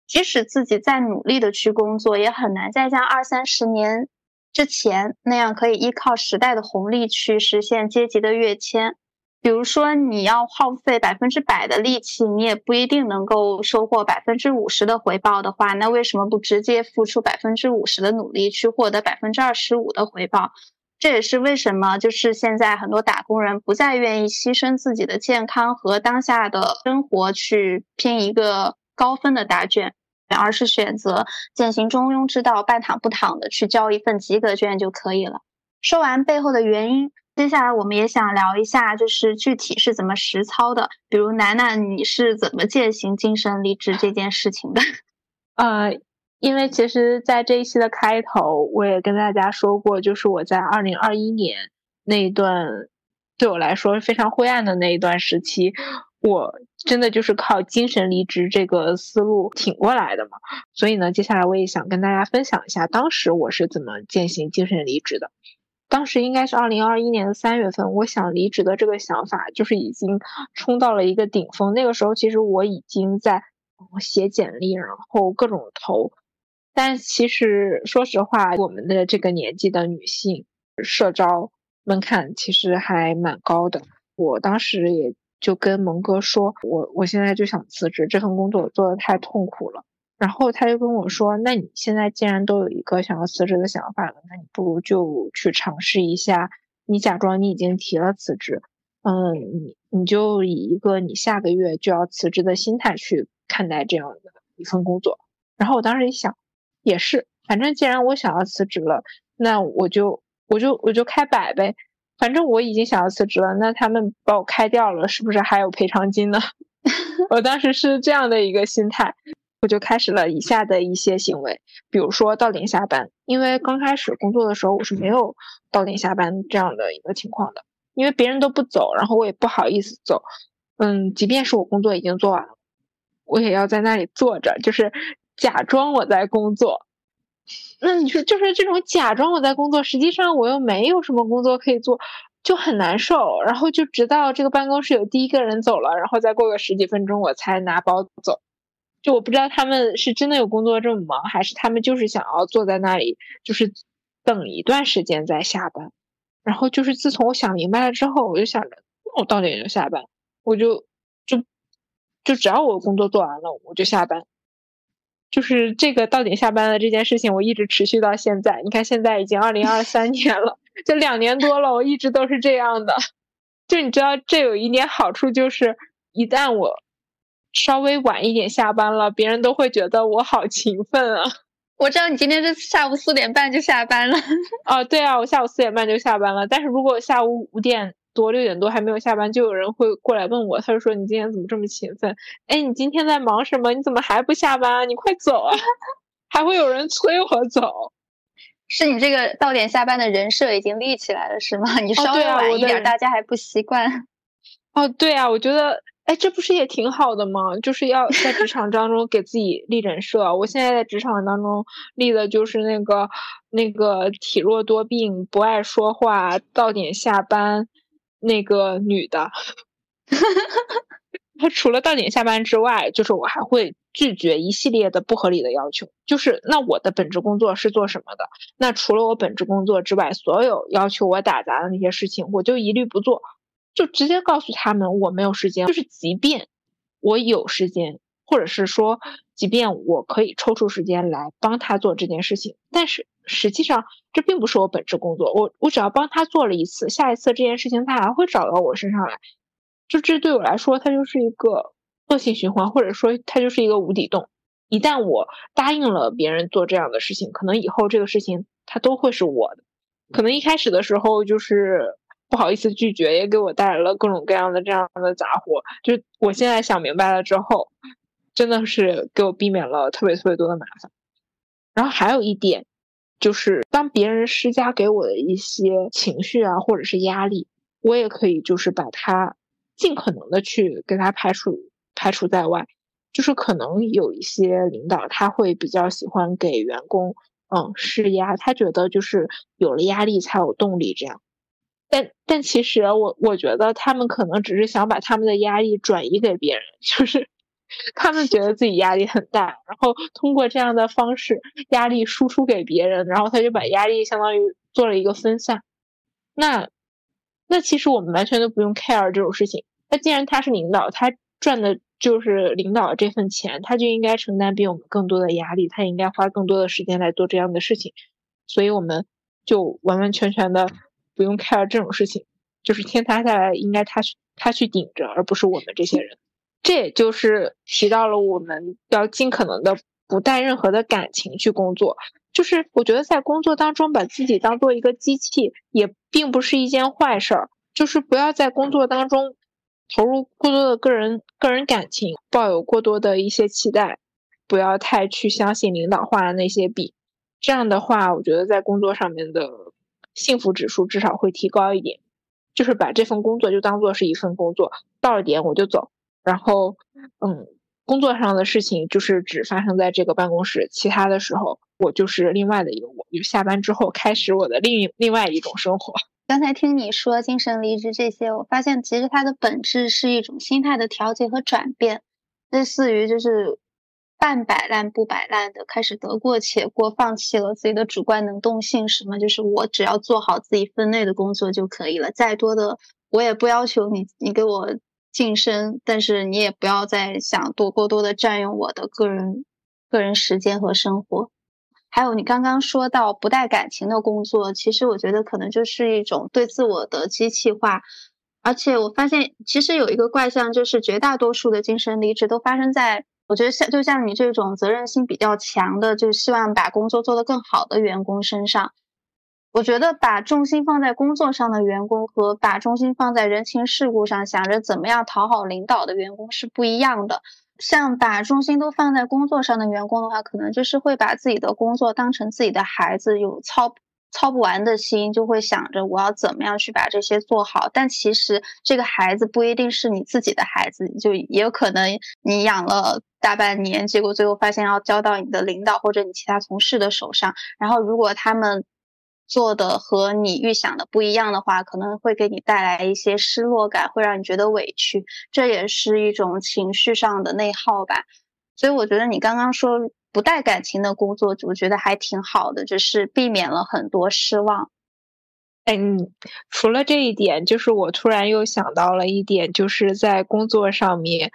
即使自己再努力的去工作，也很难再像二三十年之前那样可以依靠时代的红利去实现阶级的跃迁。比如说，你要耗费百分之百的力气，你也不一定能够收获百分之五十的回报的话，那为什么不直接付出百分之五十的努力，去获得百分之二十五的回报？这也是为什么，就是现在很多打工人不再愿意牺牲自己的健康和当下的生活去拼一个高分的答卷，而是选择践行中庸之道，半躺不躺的去交一份及格卷就可以了。说完背后的原因。接下来我们也想聊一下，就是具体是怎么实操的。比如楠楠，你是怎么践行精神离职这件事情的？
呃，因为其实，在这一期的开头，我也跟大家说过，就是我在二零二一年那一段对我来说非常灰暗的那一段时期，我真的就是靠精神离职这个思路挺过来的嘛。所以呢，接下来我也想跟大家分享一下，当时我是怎么践行精神离职的。当时应该是二零二一年的三月份，我想离职的这个想法就是已经冲到了一个顶峰。那个时候，其实我已经在写简历，然后各种投。但其实说实话，我们的这个年纪的女性，社招门槛其实还蛮高的。我当时也就跟蒙哥说，我我现在就想辞职，这份工作做的太痛苦了。然后他就跟我说，那你现在既然都有一个想要辞职的想法了，那你不如就去尝试一下，你假装你已经提了辞职，嗯，你你就以一个你下个月就要辞职的心态去看待这样的一份工作。然后我当时一想，也是，反正既然我想要辞职了，那我就我就我就开摆呗。反正我已经想要辞职了，那他们把我开掉了，是不是还有赔偿金呢？我当时是这样的一个心态，我就开始了以下的一些行为，比如说到点下班。因为刚开始工作的时候，我是没有到点下班这样的一个情况的，因为别人都不走，然后我也不好意思走。嗯，即便是我工作已经做完了，我也要在那里坐着，就是假装我在工作。那你说，就是这种假装我在工作，实际上我又没有什么工作可以做，就很难受。然后就直到这个办公室有第一个人走了，然后再过个十几分钟，我才拿包走。就我不知道他们是真的有工作这么忙，还是他们就是想要坐在那里，就是等一段时间再下班。然后就是自从我想明白了之后，我就想着那，我到点就下班，我就就就只要我工作做完了，我就下班。就是这个到点下班的这件事情，我一直持续到现在。你看，现在已经二零二三年了，就两年多了，我一直都是这样的。就你知道，这有一点好处，就是一旦我稍微晚一点下班了，别人都会觉得我好勤奋啊。
我知道你今天是下午四点半就下班了。
哦，对啊，我下午四点半就下班了。但是如果下午五点。多六点多还没有下班，就有人会过来问我，他就说你今天怎么这么勤奋？哎，你今天在忙什么？你怎么还不下班？你快走啊！还会有人催我走，
是你这个到点下班的人设已经立起来了是吗？你稍微晚一点，大家还不习惯。
哦，对啊，我觉得，哎，这不是也挺好的吗？就是要在职场当中给自己立人设。我现在在职场当中立的就是那个那个体弱多病、不爱说话、到点下班。那个女的，她除了到点下班之外，就是我还会拒绝一系列的不合理的要求。就是那我的本职工作是做什么的？那除了我本职工作之外，所有要求我打杂的那些事情，我就一律不做，就直接告诉他们我没有时间。就是即便我有时间，或者是说，即便我可以抽出时间来帮他做这件事情，但是。实际上，这并不是我本职工作。我我只要帮他做了一次，下一次这件事情他还会找到我身上来。就这对我来说，它就是一个恶性循环，或者说它就是一个无底洞。一旦我答应了别人做这样的事情，可能以后这个事情它都会是我的。可能一开始的时候就是不好意思拒绝，也给我带来了各种各样的这样的杂活。就是我现在想明白了之后，真的是给我避免了特别特别多的麻烦。然后还有一点。就是当别人施加给我的一些情绪啊，或者是压力，我也可以就是把它尽可能的去给他排除排除在外。就是可能有一些领导他会比较喜欢给员工嗯施压，他觉得就是有了压力才有动力这样。但但其实我我觉得他们可能只是想把他们的压力转移给别人，就是。他们觉得自己压力很大，然后通过这样的方式压力输出给别人，然后他就把压力相当于做了一个分散。那那其实我们完全都不用 care 这种事情。那既然他是领导，他赚的就是领导这份钱，他就应该承担比我们更多的压力，他应该花更多的时间来做这样的事情。所以我们就完完全全的不用 care 这种事情，就是天塌下来应该他去他去顶着，而不是我们这些人。这也就是提到了我们要尽可能的不带任何的感情去工作，就是我觉得在工作当中把自己当做一个机器，也并不是一件坏事儿。就是不要在工作当中投入过多的个人个人感情，抱有过多的一些期待，不要太去相信领导画的那些笔。这样的话，我觉得在工作上面的幸福指数至少会提高一点。就是把这份工作就当做是一份工作，到了点我就走。然后，嗯，工作上的事情就是只发生在这个办公室，其他的时候我就是另外的一个我，就下班之后开始我的另另外一种生活。
刚才听你说精神离职这些，我发现其实它的本质是一种心态的调节和转变，类似于就是半摆烂不摆烂的，开始得过且过，放弃了自己的主观能动性，什么就是我只要做好自己分内的工作就可以了，再多的我也不要求你，你给我晋升，但是你也不要再想多过多的占用我的个人个人时间和生活。还有你刚刚说到不带感情的工作，其实我觉得可能就是一种对自我的机器化。而且我发现，其实有一个怪象，就是绝大多数的精神离职都发生在我觉得像就像你这种责任心比较强的，就希望把工作做得更好的员工身上。我觉得把重心放在工作上的员工和把重心放在人情世故上，想着怎么样讨好领导的员工是不一样的。像把重心都放在工作上的员工的话，可能就是会把自己的工作当成自己的孩子，有操操不完的心，就会想着我要怎么样去把这些做好。但其实这个孩子不一定是你自己的孩子，就也有可能你养了大半年，结果最后发现要交到你的领导或者你其他同事的手上。然后如果他们做的和你预想的不一样的话，可能会给你带来一些失落感，会让你觉得委屈，这也是一种情绪上的内耗吧。所以我觉得你刚刚说不带感情的工作，我觉得还挺好的，就是避免了很多失望。
嗯，除了这一点，就是我突然又想到了一点，就是在工作上面，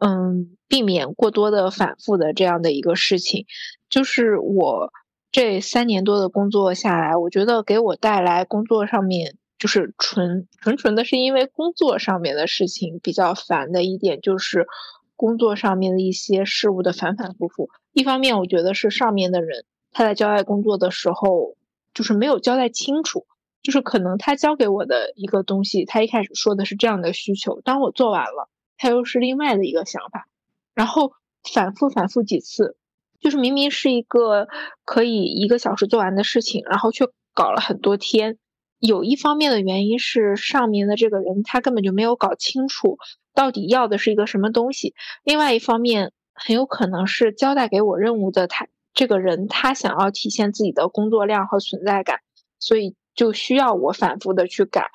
嗯，避免过多的反复的这样的一个事情，就是我。这三年多的工作下来，我觉得给我带来工作上面就是纯纯纯的是因为工作上面的事情比较烦的一点，就是工作上面的一些事物的反反复复。一方面，我觉得是上面的人他在交代工作的时候，就是没有交代清楚，就是可能他交给我的一个东西，他一开始说的是这样的需求，当我做完了，他又是另外的一个想法，然后反复反复几次。就是明明是一个可以一个小时做完的事情，然后却搞了很多天。有一方面的原因是上面的这个人他根本就没有搞清楚到底要的是一个什么东西。另外一方面，很有可能是交代给我任务的他这个人他想要体现自己的工作量和存在感，所以就需要我反复的去改。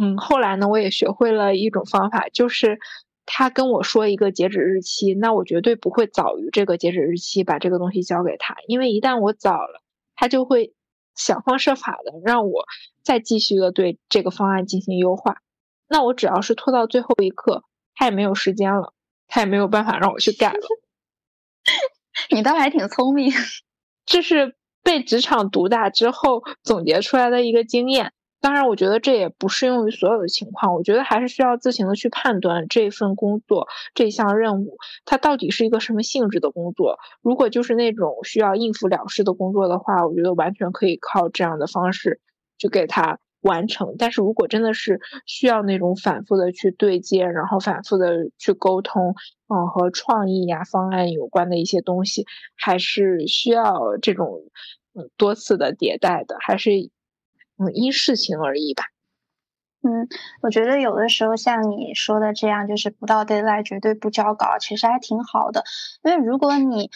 嗯，后来呢，我也学会了一种方法，就是。他跟我说一个截止日期，那我绝对不会早于这个截止日期把这个东西交给他，因为一旦我早了，他就会想方设法的让我再继续的对这个方案进行优化。那我只要是拖到最后一刻，他也没有时间了，他也没有办法让我去改了。
你倒还挺聪明，
这是被职场毒打之后总结出来的一个经验。当然，我觉得这也不适用于所有的情况。我觉得还是需要自行的去判断这份工作、这项任务它到底是一个什么性质的工作。如果就是那种需要应付了事的工作的话，我觉得完全可以靠这样的方式去给它完成。但是如果真的是需要那种反复的去对接，然后反复的去沟通，嗯，和创意呀、方案有关的一些东西，还是需要这种嗯多次的迭代的，还是。嗯，因事情而异吧。
嗯，我觉得有的时候像你说的这样，就是不到 deadline 绝对不交稿，其实还挺好的。因为如果你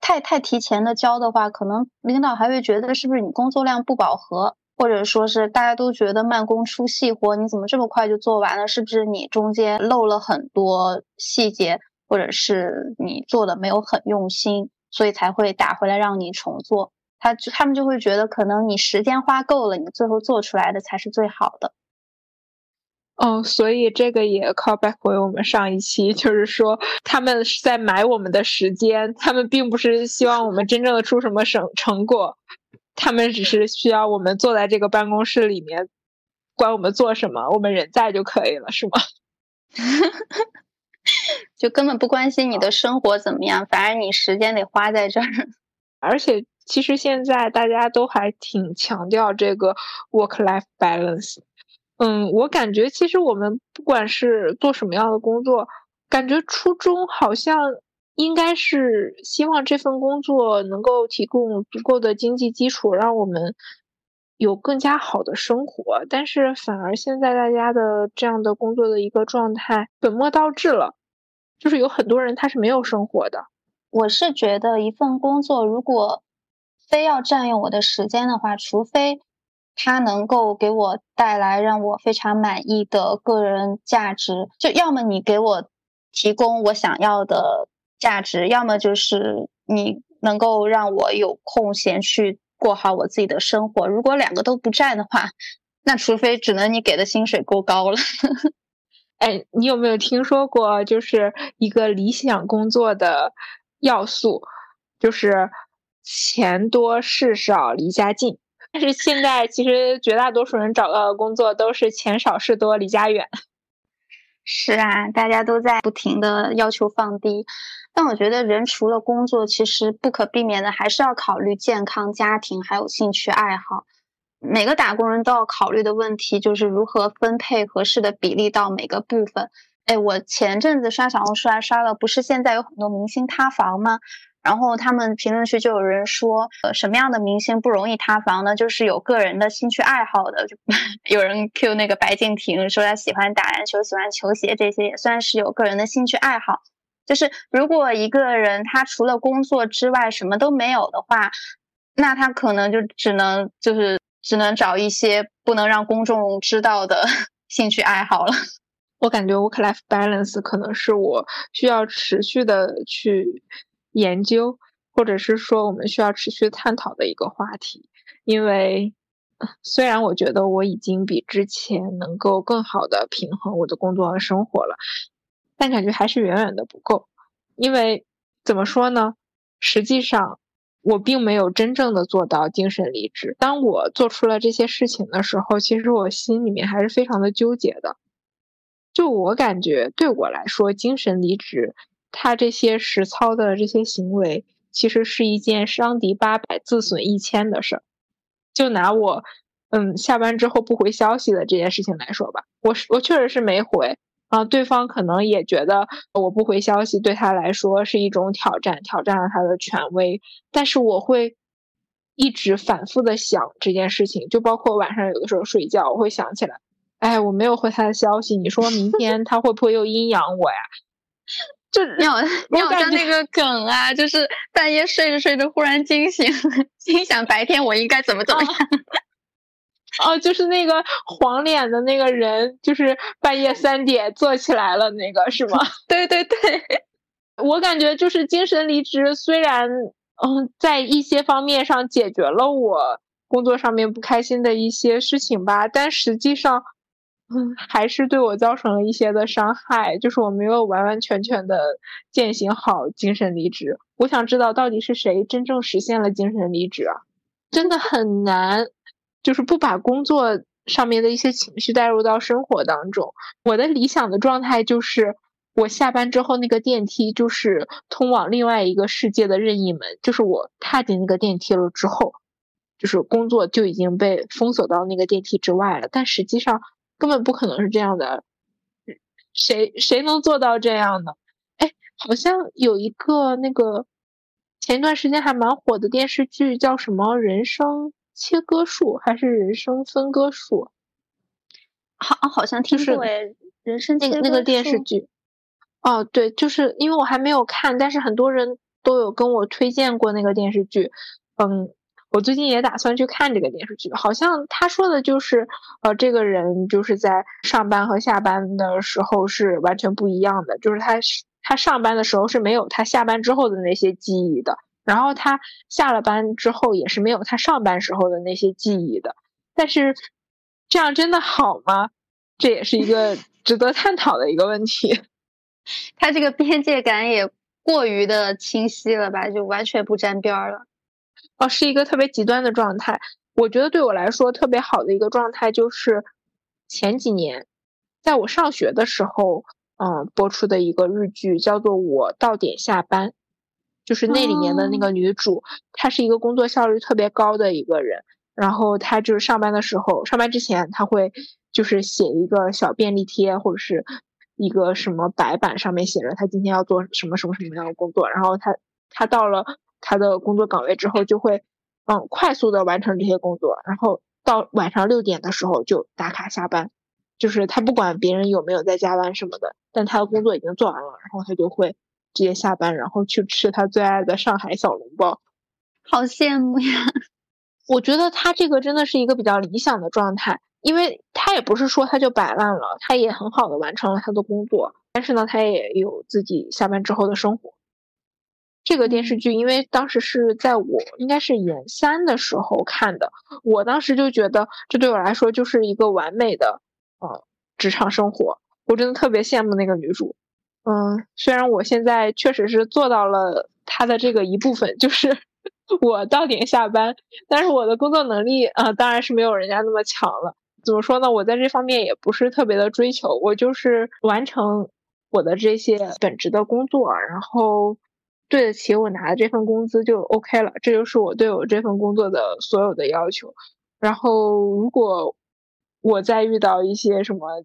太太提前的交的话，可能领导还会觉得是不是你工作量不饱和，或者说是大家都觉得慢工出细活，你怎么这么快就做完了？是不是你中间漏了很多细节，或者是你做的没有很用心，所以才会打回来让你重做？他他们就会觉得，可能你时间花够了，你最后做出来的才是最好的。
哦，所以这个也 call back 回我们上一期，就是说他们是在买我们的时间，他们并不是希望我们真正的出什么成成果，他们只是需要我们坐在这个办公室里面，管我们做什么，我们人在就可以了，是吗？
就根本不关心你的生活怎么样，反而你时间得花在这儿，
而且。其实现在大家都还挺强调这个 work-life balance。嗯，我感觉其实我们不管是做什么样的工作，感觉初衷好像应该是希望这份工作能够提供足够的经济基础，让我们有更加好的生活。但是反而现在大家的这样的工作的一个状态本末倒置了，就是有很多人他是没有生活的。
我是觉得一份工作如果非要占用我的时间的话，除非它能够给我带来让我非常满意的个人价值，就要么你给我提供我想要的价值，要么就是你能够让我有空闲去过好我自己的生活。如果两个都不占的话，那除非只能你给的薪水够高了。
哎，你有没有听说过，就是一个理想工作的要素，就是钱多事少离家近。但是现在其实绝大多数人找到的工作都是钱少事多离家远。
是啊，大家都在不停的要求放低。但我觉得人除了工作，其实不可避免的还是要考虑健康、家庭还有兴趣爱好。每个打工人都要考虑的问题就是如何分配合适的比例到每个部分。哎，我前阵子刷小红书还刷了，不是现在有很多明星塌房吗？然后他们评论区就有人说，呃，什么样的明星不容易塌房呢？就是有个人的兴趣爱好的，就 有人 Q 那个白敬亭说他喜欢打篮球，喜欢球鞋，这些也算是有个人的兴趣爱好。就是如果一个人他除了工作之外什么都没有的话，那他可能就只能就是只能找一些不能让公众知道的 兴趣爱好了。
我感觉 work-life balance 可能是我需要持续的去研究，或者是说我们需要持续探讨的一个话题。因为虽然我觉得我已经比之前能够更好的平衡我的工作和生活了。但感觉还是远远的不够，因为怎么说呢？实际上，我并没有真正的做到精神离职。当我做出了这些事情的时候，其实我心里面还是非常的纠结的。就我感觉，对我来说，精神离职，他这些实操的这些行为，其实是一件伤敌八百，自损一千的事儿。就拿我，嗯，下班之后不回消息的这件事情来说吧，我是我确实是没回。啊，对方可能也觉得我不回消息对他来说是一种挑战，挑战了他的权威。但是我会一直反复的想这件事情，就包括晚上有的时候睡觉，我会想起来，哎，我没有回他的消息，你说明天他会不会又阴阳我呀？
就你好，你好像那个梗啊，就是半夜睡着睡着忽然惊醒，心想白天我应该怎么怎么样。
哦，就是那个黄脸的那个人，就是半夜三点坐起来了，那个是吗？
对 对对，
我感觉就是精神离职，虽然嗯，在一些方面上解决了我工作上面不开心的一些事情吧，但实际上，嗯，还是对我造成了一些的伤害，就是我没有完完全全的践行好精神离职。我想知道到底是谁真正实现了精神离职啊？真的很难。就是不把工作上面的一些情绪带入到生活当中。我的理想的状态就是，我下班之后那个电梯就是通往另外一个世界的任意门，就是我踏进那个电梯了之后，就是工作就已经被封锁到那个电梯之外了。但实际上根本不可能是这样的，谁谁能做到这样呢？哎，好像有一个那个前一段时间还蛮火的电视剧，叫什么《人生》。切割术还是人生分割术？
好，好像听过诶。人生
那个那个电视剧。哦，对，就是因为我还没有看，但是很多人都有跟我推荐过那个电视剧。嗯，我最近也打算去看这个电视剧。好像他说的就是，呃，这个人就是在上班和下班的时候是完全不一样的，就是他他上班的时候是没有他下班之后的那些记忆的。然后他下了班之后也是没有他上班时候的那些记忆的，但是这样真的好吗？这也是一个 值得探讨的一个问题。
他这个边界感也过于的清晰了吧？就完全不沾边儿了。
哦，是一个特别极端的状态。我觉得对我来说特别好的一个状态就是前几年在我上学的时候，嗯，播出的一个日剧叫做《我到点下班》。就是那里面的那个女主，她是一个工作效率特别高的一个人。然后她就是上班的时候，上班之前她会就是写一个小便利贴或者是一个什么白板，上面写着她今天要做什么什么什么样的工作。然后她她到了她的工作岗位之后，就会嗯快速的完成这些工作。然后到晚上六点的时候就打卡下班。就是她不管别人有没有在加班什么的，但她的工作已经做完了，然后她就会。直接下班，然后去吃他最爱的上海小笼包，
好羡慕呀！
我觉得他这个真的是一个比较理想的状态，因为他也不是说他就摆烂了，他也很好的完成了他的工作，但是呢，他也有自己下班之后的生活。这个电视剧，因为当时是在我应该是研三的时候看的，我当时就觉得这对我来说就是一个完美的呃职场生活，我真的特别羡慕那个女主。嗯，虽然我现在确实是做到了他的这个一部分，就是 我到点下班，但是我的工作能力啊，当然是没有人家那么强了。怎么说呢？我在这方面也不是特别的追求，我就是完成我的这些本职的工作，然后对得起我拿的这份工资就 OK 了。这就是我对我这份工作的所有的要求。然后，如果我再遇到一些什么，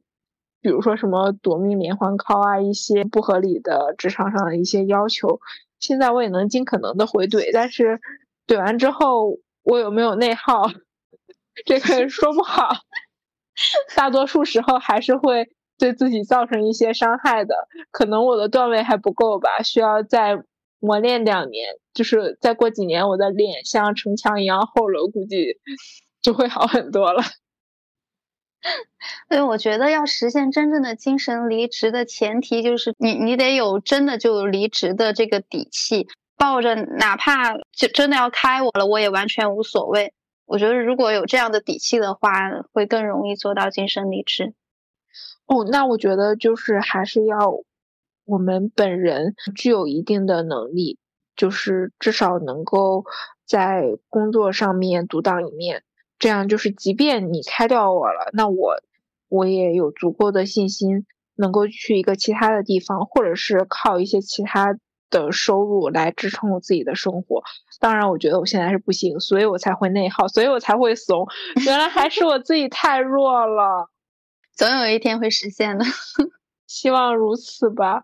比如说什么夺命连环 call 啊，一些不合理的职场上的一些要求，现在我也能尽可能的回怼，但是怼完之后，我有没有内耗，这个说不好。大多数时候还是会对自己造成一些伤害的，可能我的段位还不够吧，需要再磨练两年，就是再过几年我的脸像城墙一样厚了，估计就会好很多了。
所以我觉得要实现真正的精神离职的前提，就是你你得有真的就离职的这个底气，抱着哪怕就真的要开我了，我也完全无所谓。我觉得如果有这样的底气的话，会更容易做到精神离职。
哦，那我觉得就是还是要我们本人具有一定的能力，就是至少能够在工作上面独当一面。这样就是，即便你开掉我了，那我我也有足够的信心，能够去一个其他的地方，或者是靠一些其他。的收入来支撑我自己的生活，当然，我觉得我现在是不行，所以我才会内耗，所以我才会怂。原来还是我自己太弱了，
总有一天会实现的，
希望如此吧。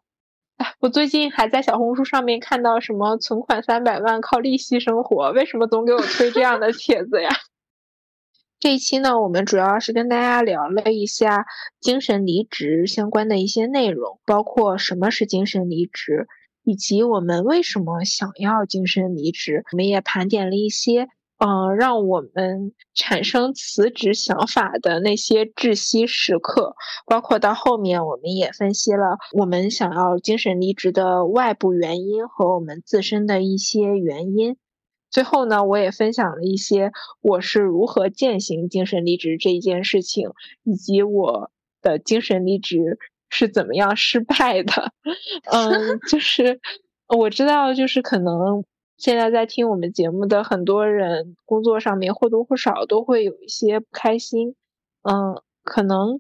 哎，我最近还在小红书上面看到什么存款三百万靠利息生活，为什么总给我推这样的帖子呀？这一期呢，我们主要是跟大家聊了一下精神离职相关的一些内容，包括什么是精神离职。以及我们为什么想要精神离职，我们也盘点了一些，嗯，让我们产生辞职想法的那些窒息时刻，包括到后面我们也分析了我们想要精神离职的外部原因和我们自身的一些原因。最后呢，我也分享了一些我是如何践行精神离职这一件事情，以及我的精神离职。是怎么样失败的？嗯，就是我知道，就是可能现在在听我们节目的很多人，工作上面或多或少都会有一些不开心。嗯，可能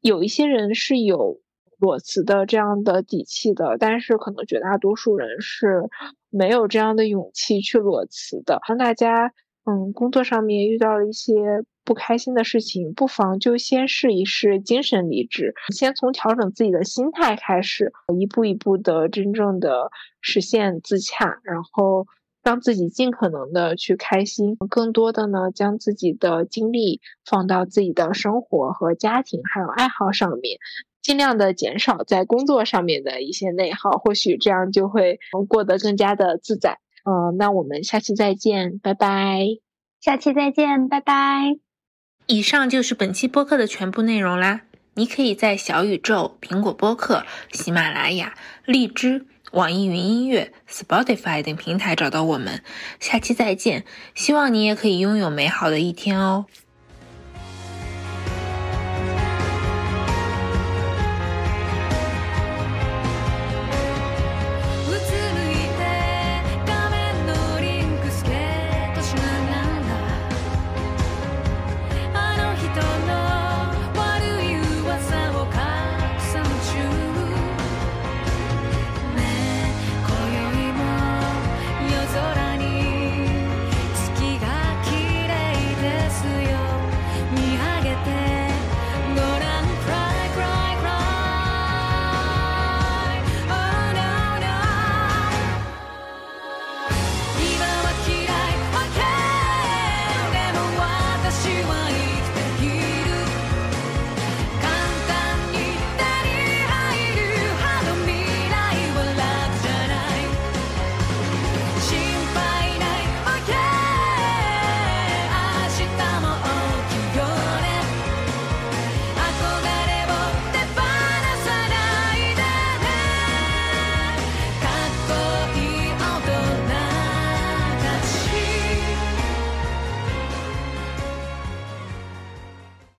有一些人是有裸辞的这样的底气的，但是可能绝大多数人是没有这样的勇气去裸辞的。让大家嗯，工作上面遇到了一些。不开心的事情，不妨就先试一试精神离职，先从调整自己的心态开始，一步一步的真正的实现自洽，然后让自己尽可能的去开心，更多的呢，将自己的精力放到自己的生活和家庭还有爱好上面，尽量的减少在工作上面的一些内耗，或许这样就会过得更加的自在。嗯，那我们下期再见，拜拜。
下期再见，拜拜。
以上就是本期播客的全部内容啦！你可以在小宇宙、苹果播客、喜马拉雅、荔枝、网易云音乐、Spotify 等平台找到我们。下期再见，希望你也可以拥有美好的一天哦！